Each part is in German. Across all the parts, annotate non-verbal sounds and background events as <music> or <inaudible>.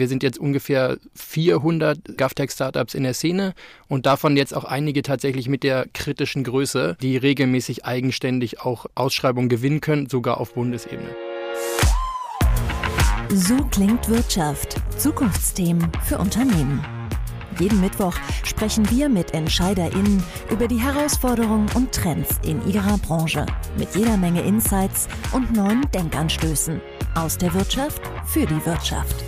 Wir sind jetzt ungefähr 400 GovTech-Startups in der Szene und davon jetzt auch einige tatsächlich mit der kritischen Größe, die regelmäßig eigenständig auch Ausschreibungen gewinnen können, sogar auf Bundesebene. So klingt Wirtschaft. Zukunftsthemen für Unternehmen. Jeden Mittwoch sprechen wir mit EntscheiderInnen über die Herausforderungen und Trends in ihrer Branche. Mit jeder Menge Insights und neuen Denkanstößen. Aus der Wirtschaft für die Wirtschaft.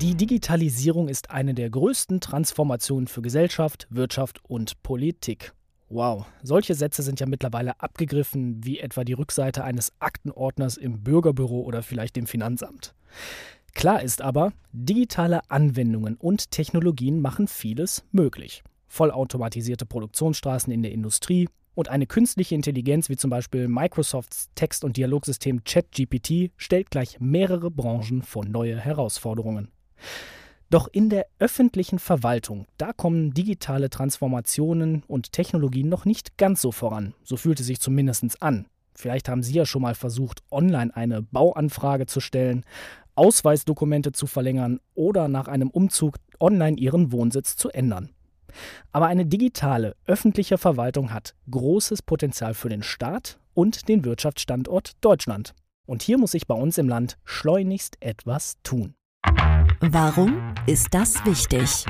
Die Digitalisierung ist eine der größten Transformationen für Gesellschaft, Wirtschaft und Politik. Wow, solche Sätze sind ja mittlerweile abgegriffen, wie etwa die Rückseite eines Aktenordners im Bürgerbüro oder vielleicht dem Finanzamt. Klar ist aber, digitale Anwendungen und Technologien machen vieles möglich. Vollautomatisierte Produktionsstraßen in der Industrie und eine künstliche Intelligenz wie zum Beispiel Microsofts Text- und Dialogsystem ChatGPT stellt gleich mehrere Branchen vor neue Herausforderungen. Doch in der öffentlichen Verwaltung, da kommen digitale Transformationen und Technologien noch nicht ganz so voran. So fühlt es sich zumindest an. Vielleicht haben Sie ja schon mal versucht, online eine Bauanfrage zu stellen, Ausweisdokumente zu verlängern oder nach einem Umzug online Ihren Wohnsitz zu ändern. Aber eine digitale öffentliche Verwaltung hat großes Potenzial für den Staat und den Wirtschaftsstandort Deutschland. Und hier muss sich bei uns im Land schleunigst etwas tun. Warum ist das wichtig?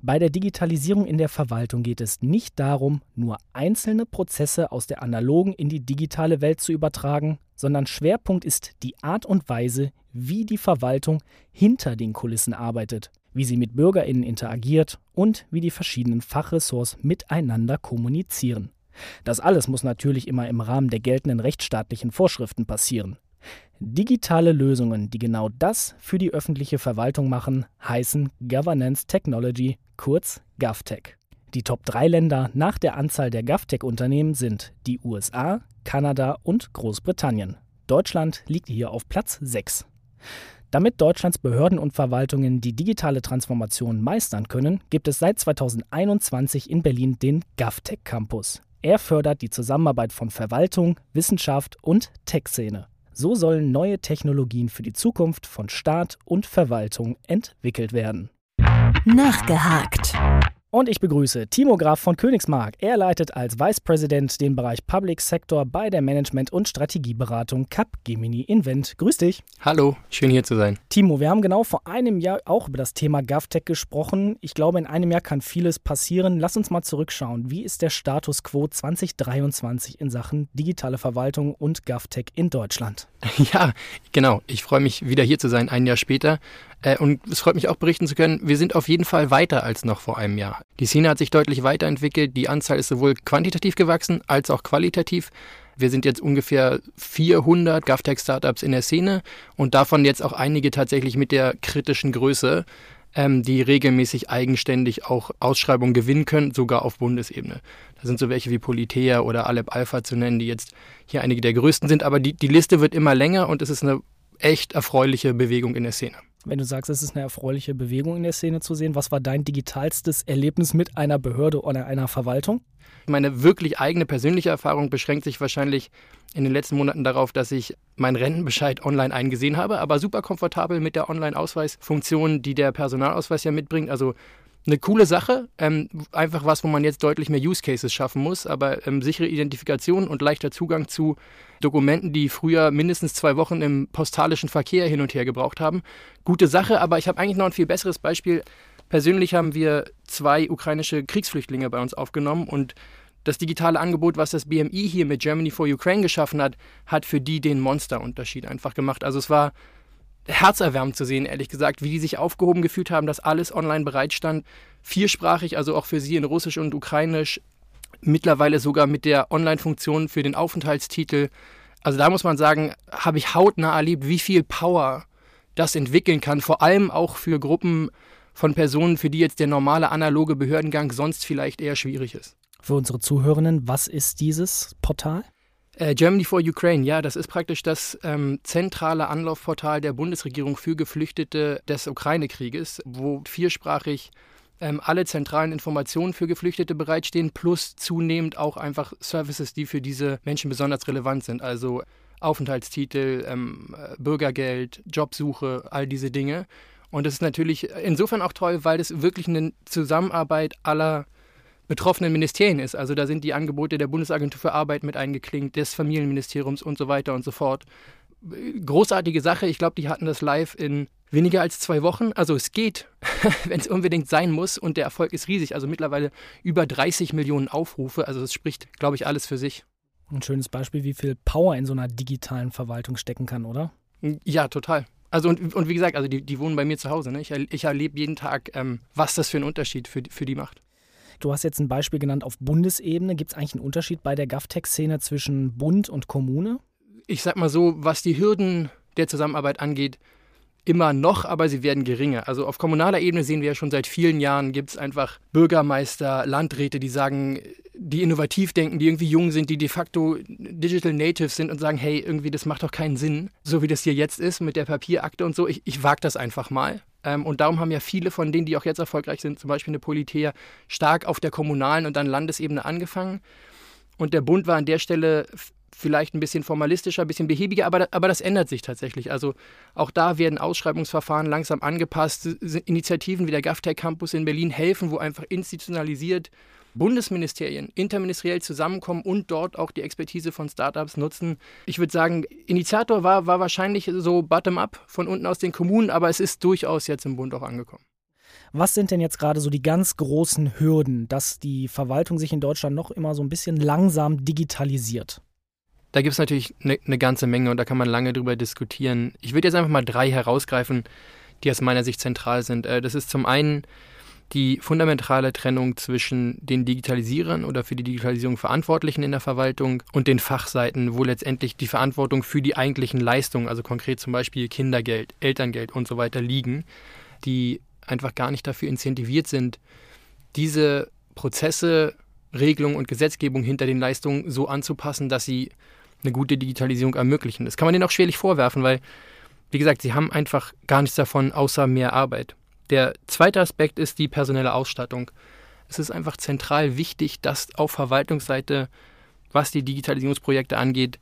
Bei der Digitalisierung in der Verwaltung geht es nicht darum, nur einzelne Prozesse aus der analogen in die digitale Welt zu übertragen, sondern Schwerpunkt ist die Art und Weise, wie die Verwaltung hinter den Kulissen arbeitet, wie sie mit Bürgerinnen interagiert und wie die verschiedenen Fachressorts miteinander kommunizieren. Das alles muss natürlich immer im Rahmen der geltenden rechtsstaatlichen Vorschriften passieren. Digitale Lösungen, die genau das für die öffentliche Verwaltung machen, heißen Governance Technology, kurz GovTech. Die Top 3 Länder nach der Anzahl der GovTech-Unternehmen sind die USA, Kanada und Großbritannien. Deutschland liegt hier auf Platz 6. Damit Deutschlands Behörden und Verwaltungen die digitale Transformation meistern können, gibt es seit 2021 in Berlin den GovTech Campus. Er fördert die Zusammenarbeit von Verwaltung, Wissenschaft und Tech-Szene. So sollen neue Technologien für die Zukunft von Staat und Verwaltung entwickelt werden. Nachgehakt. Und ich begrüße Timo Graf von Königsmark. Er leitet als Vice President den Bereich Public Sector bei der Management- und Strategieberatung Capgemini Invent. Grüß dich. Hallo, schön hier zu sein. Timo, wir haben genau vor einem Jahr auch über das Thema GovTech gesprochen. Ich glaube, in einem Jahr kann vieles passieren. Lass uns mal zurückschauen. Wie ist der Status quo 2023 in Sachen digitale Verwaltung und GovTech in Deutschland? <laughs> Ja, genau. Ich freue mich, wieder hier zu sein, ein Jahr später. Äh, und es freut mich auch berichten zu können, wir sind auf jeden Fall weiter als noch vor einem Jahr. Die Szene hat sich deutlich weiterentwickelt. Die Anzahl ist sowohl quantitativ gewachsen als auch qualitativ. Wir sind jetzt ungefähr 400 GovTech-Startups in der Szene und davon jetzt auch einige tatsächlich mit der kritischen Größe, ähm, die regelmäßig eigenständig auch Ausschreibungen gewinnen können, sogar auf Bundesebene. Da sind so welche wie Politea oder Alep Alpha zu nennen, die jetzt hier einige der größten sind, aber die, die Liste wird immer länger und es ist eine echt erfreuliche Bewegung in der Szene. Wenn du sagst, es ist eine erfreuliche Bewegung in der Szene zu sehen, was war dein digitalstes Erlebnis mit einer Behörde oder einer Verwaltung? Meine wirklich eigene persönliche Erfahrung beschränkt sich wahrscheinlich in den letzten Monaten darauf, dass ich meinen Rentenbescheid online eingesehen habe, aber super komfortabel mit der Online-Ausweisfunktion, die der Personalausweis ja mitbringt. Also eine coole Sache, ähm, einfach was, wo man jetzt deutlich mehr Use Cases schaffen muss, aber ähm, sichere Identifikation und leichter Zugang zu Dokumenten, die früher mindestens zwei Wochen im postalischen Verkehr hin und her gebraucht haben. Gute Sache, aber ich habe eigentlich noch ein viel besseres Beispiel. Persönlich haben wir zwei ukrainische Kriegsflüchtlinge bei uns aufgenommen und das digitale Angebot, was das BMI hier mit Germany for Ukraine geschaffen hat, hat für die den Monsterunterschied einfach gemacht. Also es war herzerwärmend zu sehen, ehrlich gesagt, wie die sich aufgehoben gefühlt haben, dass alles online bereitstand. Viersprachig, also auch für sie in Russisch und Ukrainisch, mittlerweile sogar mit der Online-Funktion für den Aufenthaltstitel. Also da muss man sagen, habe ich hautnah erlebt, wie viel Power das entwickeln kann, vor allem auch für Gruppen von Personen, für die jetzt der normale analoge Behördengang sonst vielleicht eher schwierig ist. Für unsere Zuhörenden, was ist dieses Portal? Äh, Germany for Ukraine, ja, das ist praktisch das ähm, zentrale Anlaufportal der Bundesregierung für Geflüchtete des Ukraine-Krieges, wo viersprachig ähm, alle zentralen Informationen für Geflüchtete bereitstehen, plus zunehmend auch einfach Services, die für diese Menschen besonders relevant sind. Also Aufenthaltstitel, ähm, Bürgergeld, Jobsuche, all diese Dinge. Und das ist natürlich insofern auch toll, weil das wirklich eine Zusammenarbeit aller betroffenen Ministerien ist. Also da sind die Angebote der Bundesagentur für Arbeit mit eingeklingt, des Familienministeriums und so weiter und so fort. Großartige Sache. Ich glaube, die hatten das live in weniger als zwei Wochen. Also es geht, <laughs> wenn es unbedingt sein muss. Und der Erfolg ist riesig. Also mittlerweile über 30 Millionen Aufrufe. Also das spricht, glaube ich, alles für sich. Ein schönes Beispiel, wie viel Power in so einer digitalen Verwaltung stecken kann, oder? Ja, total. Also und, und wie gesagt, also die, die wohnen bei mir zu Hause. Ne? Ich, ich erlebe jeden Tag, ähm, was das für einen Unterschied für, für die macht. Du hast jetzt ein Beispiel genannt auf Bundesebene. Gibt es eigentlich einen Unterschied bei der GovTech-Szene zwischen Bund und Kommune? Ich sag mal so, was die Hürden der Zusammenarbeit angeht, immer noch, aber sie werden geringer. Also auf kommunaler Ebene sehen wir ja schon seit vielen Jahren, gibt es einfach Bürgermeister, Landräte, die sagen, die innovativ denken, die irgendwie jung sind, die de facto Digital Natives sind und sagen, hey, irgendwie das macht doch keinen Sinn, so wie das hier jetzt ist mit der Papierakte und so. Ich, ich wage das einfach mal. Ähm, und darum haben ja viele von denen, die auch jetzt erfolgreich sind, zum Beispiel eine Politea, stark auf der kommunalen und dann Landesebene angefangen. Und der Bund war an der Stelle vielleicht ein bisschen formalistischer, ein bisschen behäbiger, aber, aber das ändert sich tatsächlich. Also auch da werden Ausschreibungsverfahren langsam angepasst. Initiativen wie der GovTech Campus in Berlin helfen, wo einfach institutionalisiert Bundesministerien interministeriell zusammenkommen und dort auch die Expertise von Startups nutzen. Ich würde sagen, Initiator war, war wahrscheinlich so bottom-up von unten aus den Kommunen, aber es ist durchaus jetzt im Bund auch angekommen. Was sind denn jetzt gerade so die ganz großen Hürden, dass die Verwaltung sich in Deutschland noch immer so ein bisschen langsam digitalisiert? Da gibt es natürlich eine ne ganze Menge und da kann man lange drüber diskutieren. Ich würde jetzt einfach mal drei herausgreifen, die aus meiner Sicht zentral sind. Äh, das ist zum einen die fundamentale Trennung zwischen den Digitalisierern oder für die Digitalisierung Verantwortlichen in der Verwaltung und den Fachseiten, wo letztendlich die Verantwortung für die eigentlichen Leistungen, also konkret zum Beispiel Kindergeld, Elterngeld und so weiter liegen, die einfach gar nicht dafür incentiviert sind, diese Prozesse, Regelungen und Gesetzgebung hinter den Leistungen so anzupassen, dass sie eine gute Digitalisierung ermöglichen. Das kann man denen auch schwerlich vorwerfen, weil, wie gesagt, sie haben einfach gar nichts davon außer mehr Arbeit. Der zweite Aspekt ist die personelle Ausstattung. Es ist einfach zentral wichtig, dass auf Verwaltungsseite, was die Digitalisierungsprojekte angeht,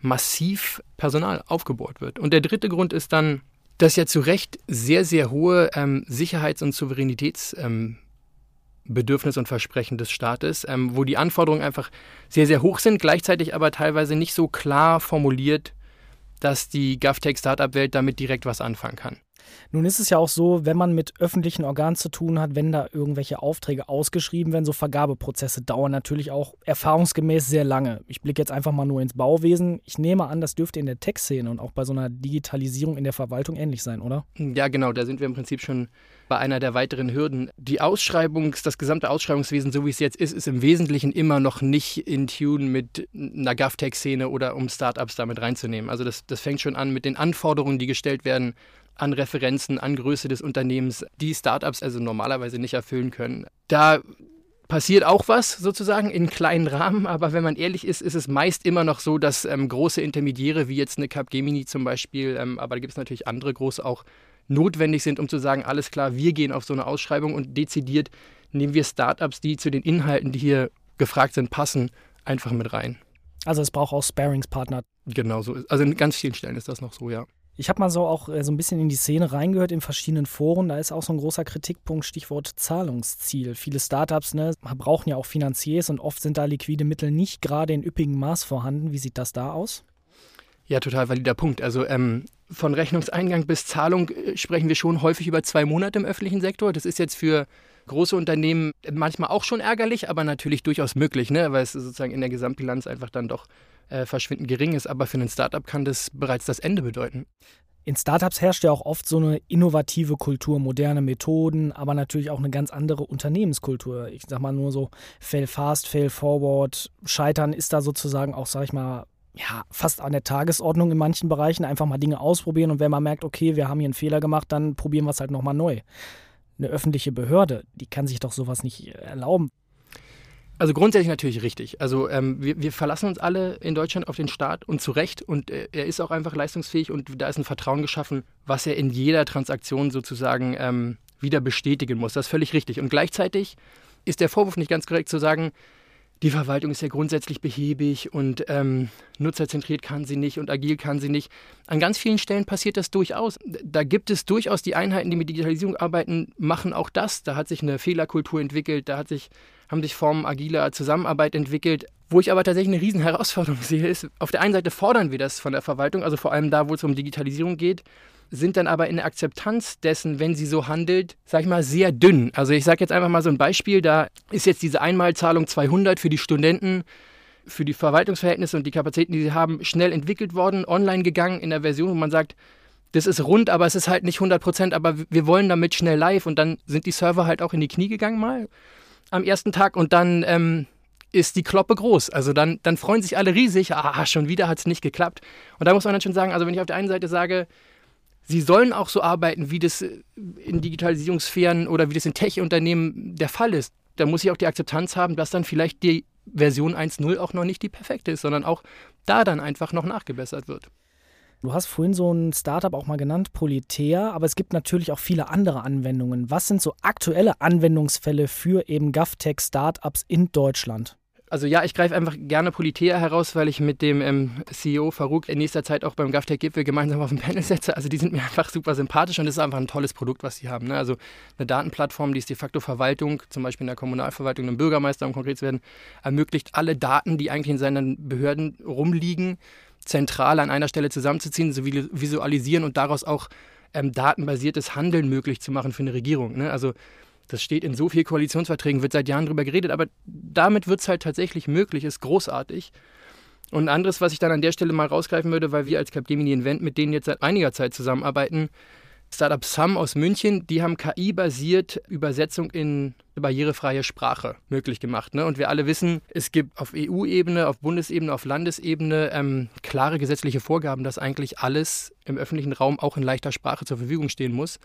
massiv Personal aufgebohrt wird. Und der dritte Grund ist dann, dass ja zu Recht sehr, sehr hohe ähm, Sicherheits- und Souveränitäts- ähm, und Versprechen des Staates, ähm, wo die Anforderungen einfach sehr, sehr hoch sind, gleichzeitig aber teilweise nicht so klar formuliert, dass die GovTech-Startup-Welt damit direkt was anfangen kann. Nun ist es ja auch so, wenn man mit öffentlichen Organen zu tun hat, wenn da irgendwelche Aufträge ausgeschrieben werden, so Vergabeprozesse dauern natürlich auch erfahrungsgemäß sehr lange. Ich blicke jetzt einfach mal nur ins Bauwesen. Ich nehme an, das dürfte in der Tech-Szene und auch bei so einer Digitalisierung in der Verwaltung ähnlich sein, oder? Ja, genau, da sind wir im Prinzip schon bei einer der weiteren Hürden. Die Ausschreibungs, das gesamte Ausschreibungswesen, so wie es jetzt ist, ist im Wesentlichen immer noch nicht in Tune mit einer GovTech-Szene oder um Startups damit reinzunehmen. Also das, das fängt schon an mit den Anforderungen, die gestellt werden an Referenzen, an Größe des Unternehmens, die Startups also normalerweise nicht erfüllen können. Da passiert auch was sozusagen in kleinen Rahmen, aber wenn man ehrlich ist, ist es meist immer noch so, dass ähm, große Intermediäre wie jetzt eine Capgemini zum Beispiel, ähm, aber da gibt es natürlich andere große auch, notwendig sind, um zu sagen, alles klar, wir gehen auf so eine Ausschreibung und dezidiert nehmen wir Startups, die zu den Inhalten, die hier gefragt sind, passen, einfach mit rein. Also es braucht auch Sparingspartner. Genau so. Also in ganz vielen Stellen ist das noch so, ja. Ich habe mal so auch äh, so ein bisschen in die Szene reingehört in verschiedenen Foren. Da ist auch so ein großer Kritikpunkt, Stichwort Zahlungsziel. Viele Startups ne, brauchen ja auch Finanziers und oft sind da liquide Mittel nicht gerade in üppigem Maß vorhanden. Wie sieht das da aus? Ja, total valider Punkt. Also ähm, von Rechnungseingang bis Zahlung äh, sprechen wir schon häufig über zwei Monate im öffentlichen Sektor. Das ist jetzt für große Unternehmen manchmal auch schon ärgerlich, aber natürlich durchaus möglich, ne? weil es sozusagen in der Gesamtbilanz einfach dann doch äh, verschwindend gering ist. Aber für ein Startup kann das bereits das Ende bedeuten. In Startups herrscht ja auch oft so eine innovative Kultur, moderne Methoden, aber natürlich auch eine ganz andere Unternehmenskultur. Ich sag mal nur so, fail fast, fail forward. Scheitern ist da sozusagen auch, sag ich mal, ja, fast an der Tagesordnung in manchen Bereichen. Einfach mal Dinge ausprobieren und wenn man merkt, okay, wir haben hier einen Fehler gemacht, dann probieren wir es halt nochmal neu. Eine öffentliche Behörde, die kann sich doch sowas nicht erlauben. Also grundsätzlich natürlich richtig. Also ähm, wir, wir, verlassen uns alle in Deutschland auf den Staat und zu Recht. Und äh, er ist auch einfach leistungsfähig und da ist ein Vertrauen geschaffen, was er in jeder Transaktion sozusagen ähm, wieder bestätigen muss. Das ist völlig richtig. Und gleichzeitig ist der Vorwurf nicht ganz korrekt zu sagen, die Verwaltung ist ja grundsätzlich behäbig und ähm, nutzerzentriert kann sie nicht und agil kann sie nicht. An ganz vielen Stellen passiert das durchaus. Da gibt es durchaus die Einheiten, die mit Digitalisierung arbeiten, machen auch das. Da hat sich eine Fehlerkultur entwickelt, da hat sich, haben sich Formen agiler Zusammenarbeit entwickelt. Wo ich aber tatsächlich eine riesen Herausforderung <laughs> sehe, ist, auf der einen Seite fordern wir das von der Verwaltung, also vor allem da, wo es um Digitalisierung geht sind dann aber in der Akzeptanz dessen, wenn sie so handelt, sag ich mal, sehr dünn. Also ich sage jetzt einfach mal so ein Beispiel, da ist jetzt diese Einmalzahlung 200 für die Studenten, für die Verwaltungsverhältnisse und die Kapazitäten, die sie haben, schnell entwickelt worden, online gegangen in der Version, wo man sagt, das ist rund, aber es ist halt nicht 100 Prozent, aber wir wollen damit schnell live und dann sind die Server halt auch in die Knie gegangen mal am ersten Tag und dann ähm, ist die Kloppe groß. Also dann, dann freuen sich alle riesig, ah, schon wieder hat es nicht geklappt. Und da muss man dann schon sagen, also wenn ich auf der einen Seite sage, sie sollen auch so arbeiten, wie das in Digitalisierungssphären oder wie das in Tech-Unternehmen der Fall ist. Da muss ich auch die Akzeptanz haben, dass dann vielleicht die Version 1.0 auch noch nicht die perfekte ist, sondern auch da dann einfach noch nachgebessert wird. Du hast vorhin so ein Startup auch mal genannt, Politär, aber es gibt natürlich auch viele andere Anwendungen. Was sind so aktuelle Anwendungsfälle für eben GovTech-Startups in Deutschland? Also ja, ich greife einfach gerne Politea heraus, weil ich mit dem ähm, CEO Farouk in nächster Zeit auch beim GovTech-Gipfel gemeinsam auf dem Panel setze. Also die sind mir <laughs> einfach super sympathisch und es ist einfach ein tolles Produkt, was sie haben. Ne? Also eine Datenplattform, die ist de facto Verwaltung, zum Beispiel in der Kommunalverwaltung, einem Bürgermeister, um konkret zu werden, ermöglicht alle Daten, die eigentlich in seinen Behörden rumliegen, zentral an einer Stelle zusammenzuziehen, zu visualisieren und daraus auch ähm, datenbasiertes Handeln möglich zu machen für eine Regierung. Ne? Also das steht in so vielen Koalitionsverträgen, wird seit Jahren darüber geredet, aber damit wird es halt tatsächlich möglich, ist großartig. Und ein anderes, was ich dann an der Stelle mal rausgreifen würde, weil wir als Capgemini Invent mit denen jetzt seit einiger Zeit zusammenarbeiten, Startup Sum aus München, die haben KI-basiert Übersetzung in barrierefreie Sprache möglich gemacht. Ne? Und wir alle wissen, es gibt auf EU-Ebene, auf Bundesebene, auf Landesebene ähm, klare gesetzliche Vorgaben, dass eigentlich alles im öffentlichen Raum auch in leichter Sprache zur Verfügung stehen muss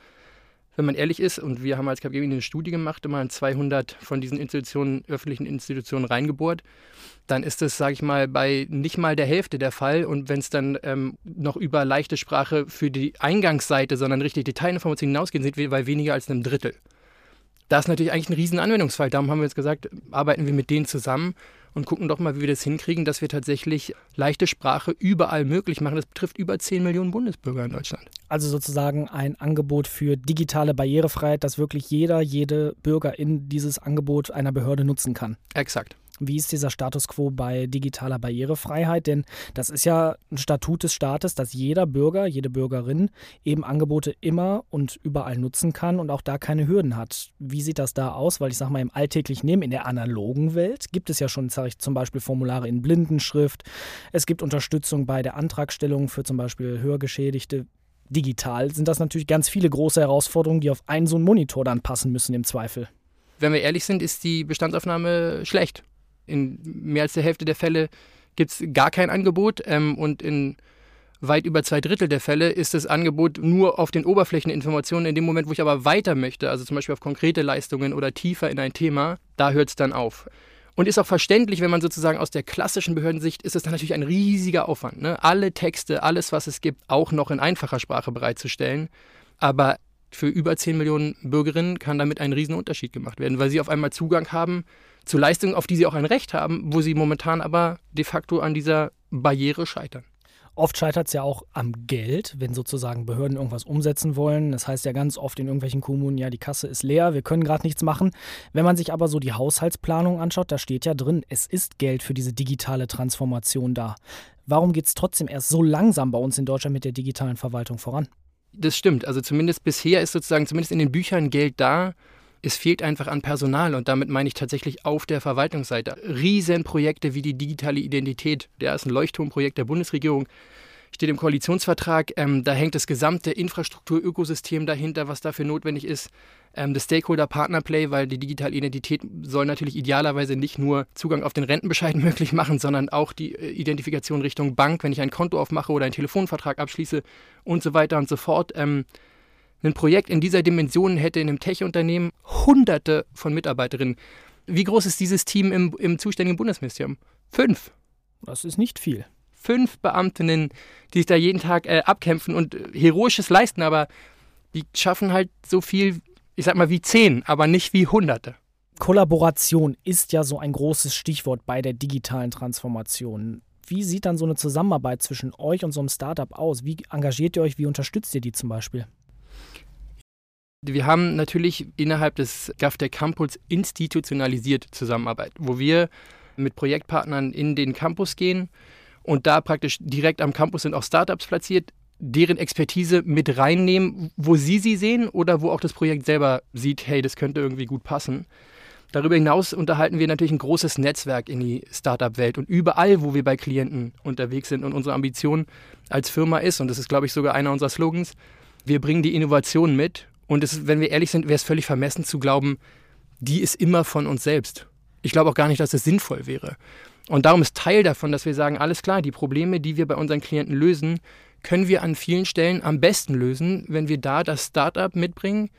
wenn man ehrlich ist, und wir haben als Capgemini eine Studie gemacht, immer in 200 von diesen Institutionen, öffentlichen Institutionen reingebohrt, dann ist das, sage ich mal, bei nicht mal der Hälfte der Fall. Und wenn es dann ähm, noch über leichte Sprache für die Eingangsseite, sondern richtig Detailinformationen hinausgehen, sind wir bei weniger als einem Drittel. Das ist natürlich eigentlich ein riesen Anwendungsfall. Darum haben wir jetzt gesagt, arbeiten wir mit denen zusammen und gucken doch mal, wie wir das hinkriegen, dass wir tatsächlich leichte Sprache überall möglich machen. Das betrifft über 10 Millionen Bundesbürger in Deutschland. Also sozusagen ein Angebot für digitale Barrierefreiheit, dass wirklich jeder, jede Bürgerin dieses Angebot einer Behörde nutzen kann. Exakt. Wie ist dieser Status quo bei digitaler Barrierefreiheit? Denn das ist ja ein Statut des Staates, dass jeder Bürger, jede Bürgerin eben Angebote immer und überall nutzen kann und auch da keine Hürden hat. Wie sieht das da aus? Weil ich sage mal, im alltäglichen Leben, in der analogen Welt, gibt es ja schon, ich zum Beispiel, Formulare in Blindenschrift. Es gibt Unterstützung bei der Antragstellung für zum Beispiel Hörgeschädigte. Digital sind das natürlich ganz viele große Herausforderungen, die auf einen so einen Monitor dann passen müssen im Zweifel. Wenn wir ehrlich sind, ist die Bestandsaufnahme schlecht in mehr als der Hälfte der Fälle gibt es gar kein Angebot ähm, und in weit über zwei Drittel der Fälle ist das Angebot nur auf den Oberflächeninformationen. In dem Moment, wo ich aber weiter möchte, also zum Beispiel auf konkrete Leistungen oder tiefer in ein Thema, da hört es dann auf. Und ist auch verständlich, wenn man sozusagen aus der klassischen Behördensicht ist es dann natürlich ein riesiger Aufwand. Ne? Alle Texte, alles, was es gibt, auch noch in einfacher Sprache bereitzustellen. Aber für über 10 Millionen Bürgerinnen kann damit ein Riesenunterschied gemacht werden, weil sie auf einmal Zugang haben zu Leistungen, auf die sie auch ein Recht haben, wo sie momentan aber de facto an dieser Barriere scheitern. Oft scheitert es ja auch am Geld, wenn sozusagen Behörden irgendwas umsetzen wollen. Das heißt ja ganz oft in irgendwelchen Kommunen, ja, die Kasse ist leer, wir können gerade nichts machen. Wenn man sich aber so die Haushaltsplanung anschaut, da steht ja drin, es ist Geld für diese digitale Transformation da. Warum geht es trotzdem erst so langsam bei uns in Deutschland mit der digitalen Verwaltung voran? Das stimmt. Also zumindest bisher ist sozusagen, zumindest in den Büchern Geld da, es fehlt einfach an Personal und damit meine ich tatsächlich auf der Verwaltungsseite. Riesenprojekte wie die digitale Identität, der ist ein Leuchtturmprojekt der Bundesregierung, steht im Koalitionsvertrag. Ähm, da hängt das gesamte Infrastrukturökosystem dahinter, was dafür notwendig ist. Ähm, das Stakeholder-Partner-Play, weil die digitale Identität soll natürlich idealerweise nicht nur Zugang auf den Rentenbescheid <laughs> möglich machen, sondern auch die äh, Identifikation Richtung Bank, wenn ich ein Konto aufmache oder einen Telefonvertrag abschließe und so weiter und so fort. Ähm, ein Projekt in dieser Dimension hätte in einem Tech-Unternehmen hunderte von Mitarbeiterinnen. Wie groß ist dieses Team im, im zuständigen Bundesministerium? Fünf. Das ist nicht viel. Fünf Beamtinnen, die sich da jeden Tag äh, abkämpfen und äh, Heroisches leisten, aber die schaffen halt so viel, ich sag mal, wie zehn, aber nicht wie Hunderte. Kollaboration ist ja so ein großes Stichwort bei der digitalen Transformation. Wie sieht dann so eine Zusammenarbeit zwischen euch und so einem Startup aus? Wie engagiert ihr euch? Wie unterstützt ihr die zum Beispiel? Wir haben natürlich innerhalb des GovTech Campus institutionalisiert Zusammenarbeit, wo wir mit Projektpartnern in den Campus gehen und da praktisch direkt am Campus sind auch Startups platziert, deren Expertise mit reinnehmen, wo sie sie sehen oder wo auch das Projekt selber sieht, hey, das könnte irgendwie gut passen. Darüber hinaus unterhalten wir natürlich ein großes Netzwerk in die Startup-Welt und überall, wo wir bei Klienten unterwegs sind und unsere Ambition als Firma ist, und das ist, glaube ich, sogar einer unserer Slogans, wir bringen die Innovation mit und es, wenn wir ehrlich sind, wäre es völlig vermessen zu glauben, die ist immer von uns selbst. Ich glaube auch gar nicht, dass es sinnvoll wäre. Und darum ist Teil davon, dass wir sagen, alles klar, die Probleme, die wir bei unseren Klienten lösen, können wir an vielen Stellen am besten lösen, wenn wir da das Startup mitbringen,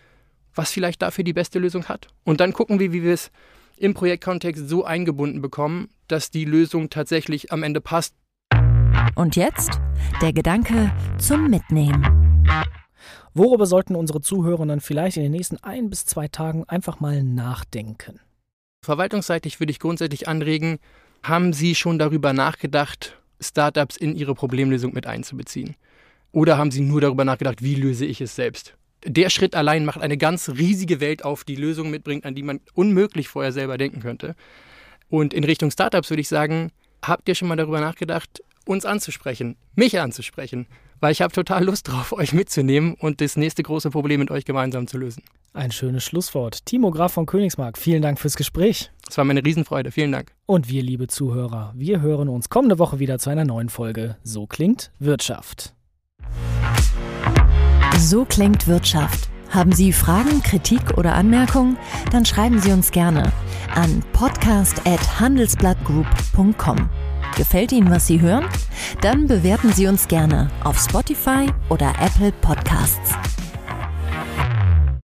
was vielleicht dafür die beste Lösung hat. Und dann gucken wir, wie wir es im Projektkontext so eingebunden bekommen, dass die Lösung tatsächlich am Ende passt. Und jetzt der Gedanke zum Mitnehmen. Worüber sollten unsere Zuhörenden vielleicht in den nächsten ein bis zwei Tagen einfach mal nachdenken? Verwaltungsseitig würde ich grundsätzlich anregen, haben Sie schon darüber nachgedacht, Startups in Ihre Problemlösung mit einzubeziehen? Oder haben Sie nur darüber nachgedacht, wie löse ich es selbst? der Schritt allein macht eine ganz riesige Welt auf, die Lösungen mitbringt, an die man unmöglich vorher selber denken könnte. Und in Richtung Startups würde ich sagen, habt ihr schon mal darüber nachgedacht, uns anzusprechen, mich anzusprechen? Weil ich habe total Lust drauf, <laughs> euch mitzunehmen und das nächste große Problem mit euch gemeinsam zu lösen. Ein schönes Schlusswort. Timo Graf von Königsmark, vielen Dank fürs Gespräch. Es war meine Riesenfreude. Vielen Dank. Und wir, liebe Zuhörer, wir hören uns kommende Woche wieder zu einer neuen Folge. So klingt Wirtschaft. So klingt Wirtschaft. Haben Sie Fragen, Kritik oder Anmerkungen? Dann schreiben Sie uns gerne an podcast@handelsblattgroup.com. Gefällt Ihnen, was Sie hören? Dann bewerten Sie uns gerne auf Spotify oder Apple Podcasts.